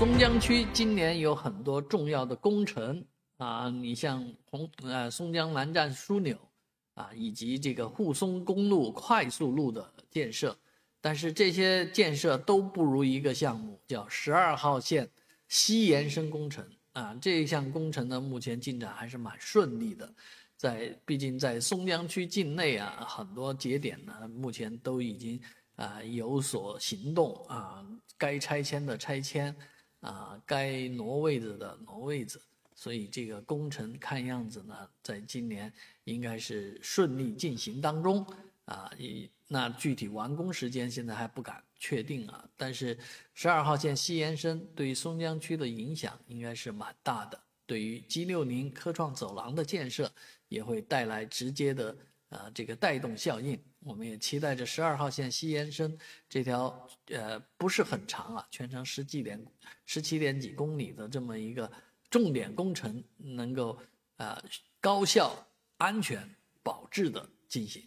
松江区今年有很多重要的工程啊，你像红呃松江南站枢纽啊，以及这个沪松公路快速路的建设，但是这些建设都不如一个项目，叫十二号线西延伸工程啊。这一项工程呢，目前进展还是蛮顺利的，在毕竟在松江区境内啊，很多节点呢，目前都已经啊有所行动啊，该拆迁的拆迁。啊，该挪位子的挪位子，所以这个工程看样子呢，在今年应该是顺利进行当中啊。一那具体完工时间现在还不敢确定啊。但是十二号线西延伸对于松江区的影响应该是蛮大的，对于 G 六零科创走廊的建设也会带来直接的啊这个带动效应。我们也期待着十二号线西延伸这条呃不是很长啊，全长十几点十七点几公里的这么一个重点工程，能够啊高效、安全、保质的进行。